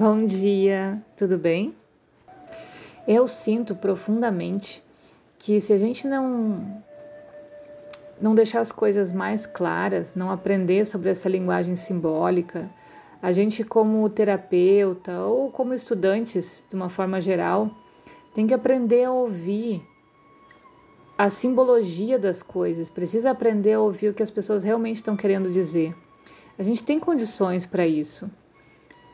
Bom dia, tudo bem? Eu sinto profundamente que se a gente não não deixar as coisas mais claras, não aprender sobre essa linguagem simbólica, a gente como terapeuta ou como estudantes de uma forma geral, tem que aprender a ouvir a simbologia das coisas, precisa aprender a ouvir o que as pessoas realmente estão querendo dizer. A gente tem condições para isso.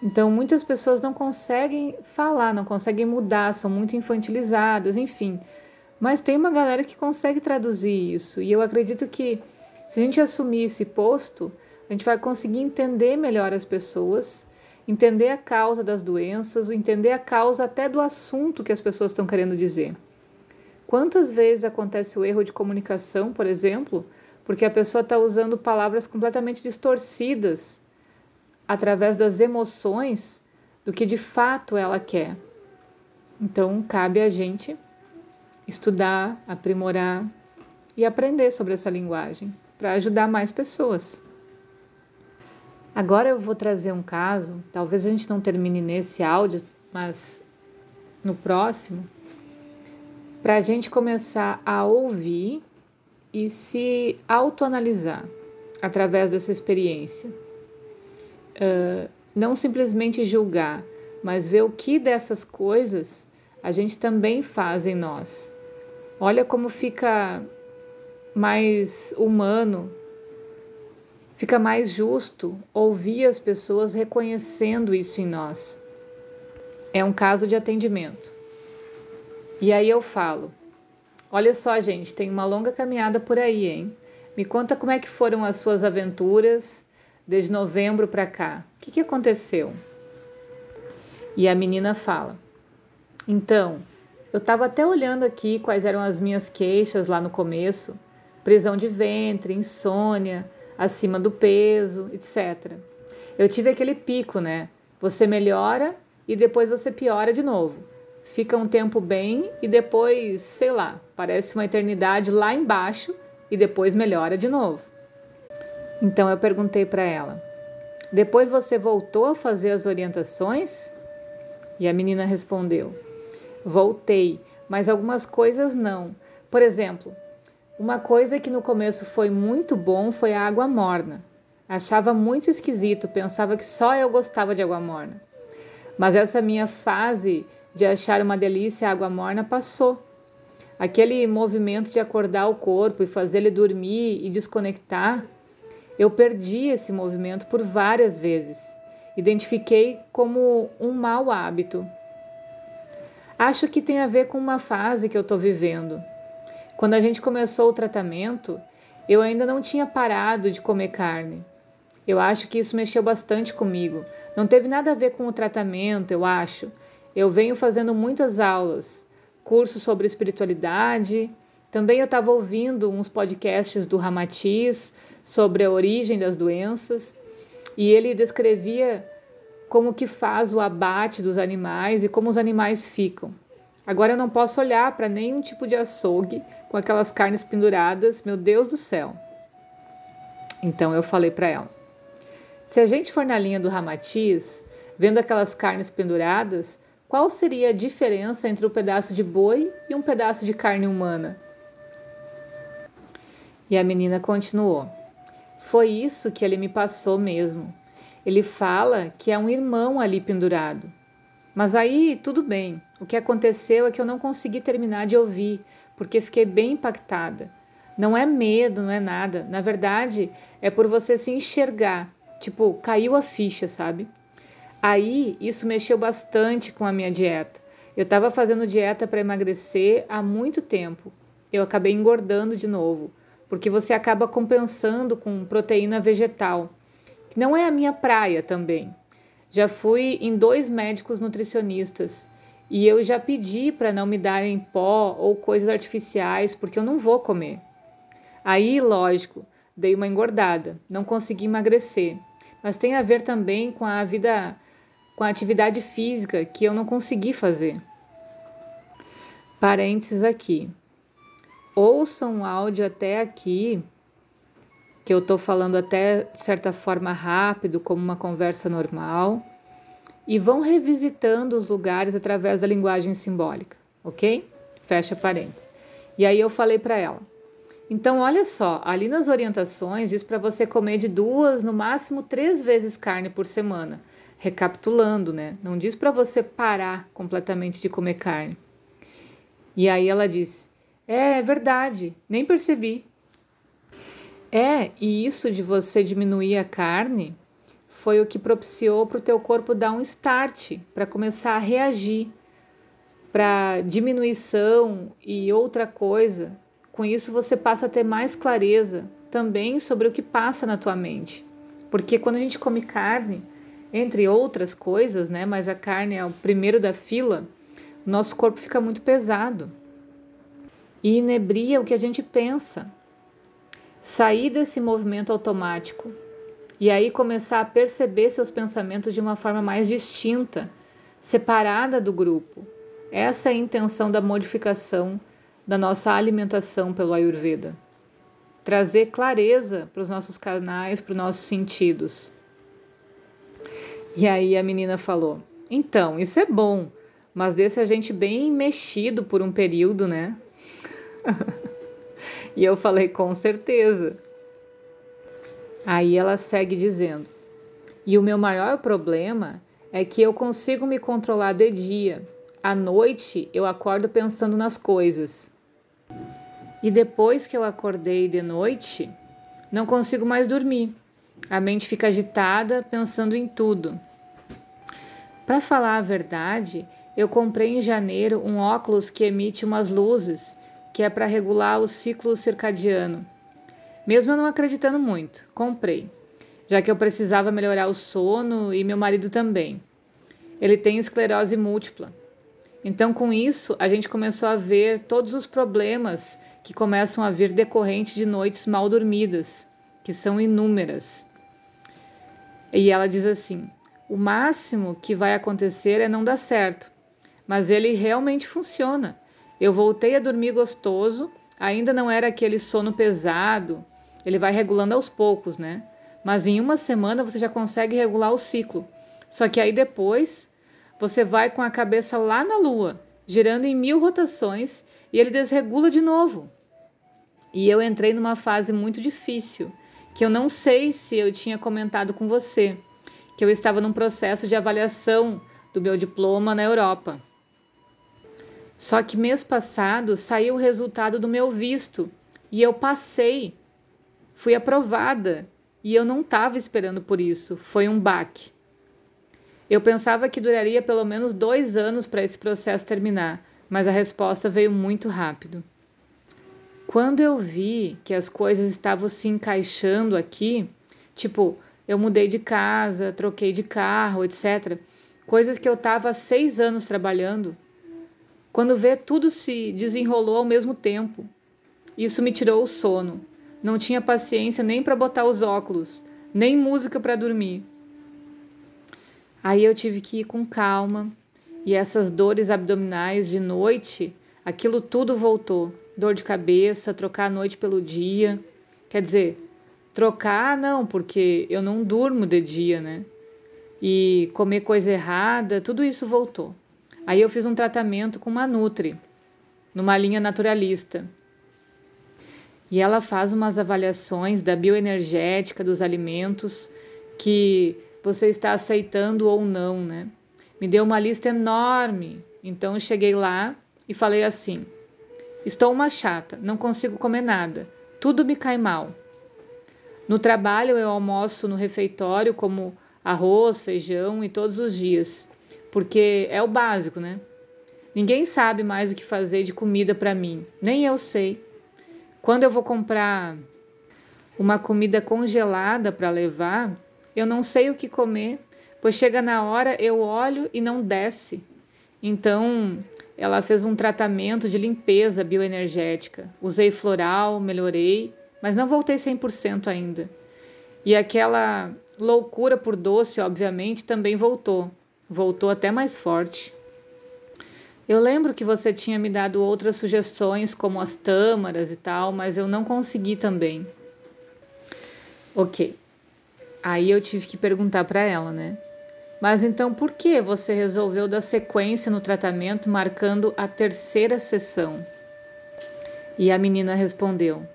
Então, muitas pessoas não conseguem falar, não conseguem mudar, são muito infantilizadas, enfim. Mas tem uma galera que consegue traduzir isso, e eu acredito que se a gente assumir esse posto, a gente vai conseguir entender melhor as pessoas, entender a causa das doenças, entender a causa até do assunto que as pessoas estão querendo dizer. Quantas vezes acontece o erro de comunicação, por exemplo, porque a pessoa está usando palavras completamente distorcidas através das emoções do que de fato ela quer. Então, cabe a gente estudar, aprimorar e aprender sobre essa linguagem para ajudar mais pessoas. Agora eu vou trazer um caso, talvez a gente não termine nesse áudio, mas no próximo, para a gente começar a ouvir e se autoanalisar através dessa experiência uh, não simplesmente julgar, mas ver o que dessas coisas a gente também faz em nós. Olha como fica mais humano, fica mais justo ouvir as pessoas reconhecendo isso em nós. É um caso de atendimento. E aí eu falo: Olha só, gente, tem uma longa caminhada por aí, hein? Me conta como é que foram as suas aventuras desde novembro para cá. O que, que aconteceu? E a menina fala: Então, eu estava até olhando aqui quais eram as minhas queixas lá no começo: prisão de ventre, insônia, acima do peso, etc. Eu tive aquele pico, né? Você melhora e depois você piora de novo. Fica um tempo bem e depois, sei lá, parece uma eternidade lá embaixo e depois melhora de novo. Então eu perguntei para ela: Depois você voltou a fazer as orientações? E a menina respondeu: Voltei, mas algumas coisas não. Por exemplo, uma coisa que no começo foi muito bom foi a água morna. Achava muito esquisito, pensava que só eu gostava de água morna. Mas essa minha fase de achar uma delícia a água morna passou. Aquele movimento de acordar o corpo e fazer ele dormir e desconectar eu perdi esse movimento por várias vezes. Identifiquei como um mau hábito. Acho que tem a ver com uma fase que eu estou vivendo. Quando a gente começou o tratamento, eu ainda não tinha parado de comer carne. Eu acho que isso mexeu bastante comigo. Não teve nada a ver com o tratamento, eu acho. Eu venho fazendo muitas aulas, cursos sobre espiritualidade. Também eu estava ouvindo uns podcasts do Ramatiz sobre a origem das doenças e ele descrevia como que faz o abate dos animais e como os animais ficam. Agora eu não posso olhar para nenhum tipo de açougue com aquelas carnes penduradas, meu Deus do céu. Então eu falei para ela: se a gente for na linha do Ramatiz, vendo aquelas carnes penduradas, qual seria a diferença entre um pedaço de boi e um pedaço de carne humana? E a menina continuou: foi isso que ele me passou mesmo. Ele fala que é um irmão ali pendurado. Mas aí tudo bem. O que aconteceu é que eu não consegui terminar de ouvir, porque fiquei bem impactada. Não é medo, não é nada. Na verdade, é por você se enxergar. Tipo, caiu a ficha, sabe? Aí isso mexeu bastante com a minha dieta. Eu estava fazendo dieta para emagrecer há muito tempo. Eu acabei engordando de novo porque você acaba compensando com proteína vegetal, que não é a minha praia também. Já fui em dois médicos nutricionistas e eu já pedi para não me darem pó ou coisas artificiais, porque eu não vou comer. Aí, lógico, dei uma engordada, não consegui emagrecer, mas tem a ver também com a vida, com a atividade física que eu não consegui fazer. Parênteses aqui ouçam o áudio até aqui, que eu estou falando até de certa forma rápido, como uma conversa normal. e vão revisitando os lugares através da linguagem simbólica, ok? Fecha parênteses. E aí eu falei para ela: então, olha só, ali nas orientações diz para você comer de duas, no máximo três vezes carne por semana. Recapitulando, né? Não diz para você parar completamente de comer carne. E aí ela diz: É, é verdade, nem percebi. É, e isso de você diminuir a carne foi o que propiciou para o teu corpo dar um start, para começar a reagir para diminuição e outra coisa com isso você passa a ter mais clareza também sobre o que passa na tua mente. Porque quando a gente come carne, entre outras coisas, né, mas a carne é o primeiro da fila, nosso corpo fica muito pesado e inebria o que a gente pensa. Sair desse movimento automático e aí começar a perceber seus pensamentos de uma forma mais distinta, separada do grupo. Essa é a intenção da modificação da nossa alimentação pelo Ayurveda. Trazer clareza para os nossos canais, para os nossos sentidos. E aí a menina falou: então, isso é bom, mas deixa a gente bem mexido por um período, né? E eu falei: com certeza. Aí ela segue dizendo: e o meu maior problema é que eu consigo me controlar de dia. À noite eu acordo pensando nas coisas. E depois que eu acordei de noite, não consigo mais dormir. A mente fica agitada, pensando em tudo. Para falar a verdade, eu comprei em janeiro um óculos que emite umas luzes, que é para regular o ciclo circadiano. Mesmo eu não acreditando muito, comprei, já que eu precisava melhorar o sono e meu marido também. Ele tem esclerose múltipla. Então, com isso, a gente começou a ver todos os problemas que começam a vir decorrente de noites mal dormidas, que são inúmeras. E ela diz assim: o máximo que vai acontecer é não dar certo, mas ele realmente funciona. Eu voltei a dormir gostoso, ainda não era aquele sono pesado, ele vai regulando aos poucos, né? Mas em uma semana você já consegue regular o ciclo. Só que aí depois você vai com a cabeça lá na Lua, girando em mil rotações e ele desregula de novo. E eu entrei numa fase muito difícil, que eu não sei se eu tinha comentado com você, que eu estava num processo de avaliação do meu diploma na Europa. Só que mês passado saiu o resultado do meu visto e eu passei. Fui aprovada e eu não estava esperando por isso. Foi um baque. Eu pensava que duraria pelo menos dois anos para esse processo terminar, mas a resposta veio muito rápido. Quando eu vi que as coisas estavam se encaixando aqui, tipo, eu mudei de casa, troquei de carro, etc., coisas que eu estava há seis anos trabalhando, quando vê tudo se desenrolou ao mesmo tempo. Isso me tirou o sono. Não tinha paciência nem para botar os óculos, nem música para dormir. Aí eu tive que ir com calma e essas dores abdominais de noite, aquilo tudo voltou. Dor de cabeça, trocar a noite pelo dia. Quer dizer, trocar não, porque eu não durmo de dia, né? E comer coisa errada, tudo isso voltou. Aí eu fiz um tratamento com uma Nutri, numa linha naturalista. E ela faz umas avaliações da bioenergética dos alimentos que você está aceitando ou não, né? Me deu uma lista enorme. Então eu cheguei lá e falei assim: Estou uma chata, não consigo comer nada. Tudo me cai mal. No trabalho eu almoço no refeitório como arroz, feijão e todos os dias, porque é o básico, né? Ninguém sabe mais o que fazer de comida para mim, nem eu sei. Quando eu vou comprar uma comida congelada para levar, eu não sei o que comer, pois chega na hora eu olho e não desce. Então, ela fez um tratamento de limpeza bioenergética. Usei floral, melhorei, mas não voltei 100% ainda. E aquela loucura por doce, obviamente, também voltou. Voltou até mais forte. Eu lembro que você tinha me dado outras sugestões, como as tâmaras e tal, mas eu não consegui também. Ok. Aí eu tive que perguntar para ela, né? Mas então por que você resolveu dar sequência no tratamento marcando a terceira sessão? E a menina respondeu: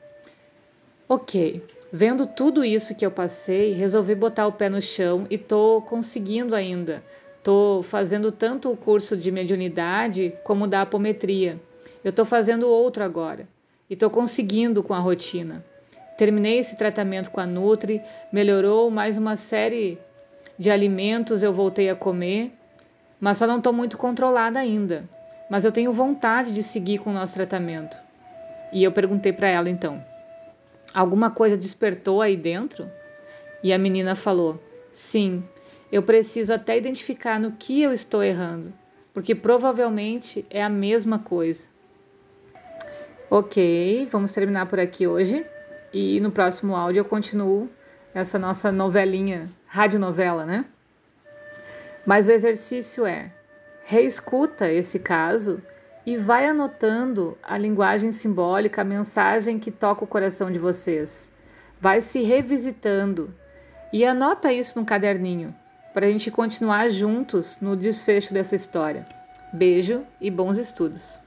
Ok, vendo tudo isso que eu passei, resolvi botar o pé no chão e tô conseguindo ainda. Tô fazendo tanto o curso de mediunidade como da apometria. Eu tô fazendo outro agora e tô conseguindo com a rotina. Terminei esse tratamento com a Nutri, melhorou mais uma série de alimentos eu voltei a comer, mas só não estou muito controlada ainda. Mas eu tenho vontade de seguir com o nosso tratamento. E eu perguntei para ela então: alguma coisa despertou aí dentro? E a menina falou: sim, eu preciso até identificar no que eu estou errando, porque provavelmente é a mesma coisa. Ok, vamos terminar por aqui hoje. E no próximo áudio eu continuo essa nossa novelinha, radionovela, né? Mas o exercício é: reescuta esse caso e vai anotando a linguagem simbólica, a mensagem que toca o coração de vocês. Vai se revisitando e anota isso no caderninho para a gente continuar juntos no desfecho dessa história. Beijo e bons estudos!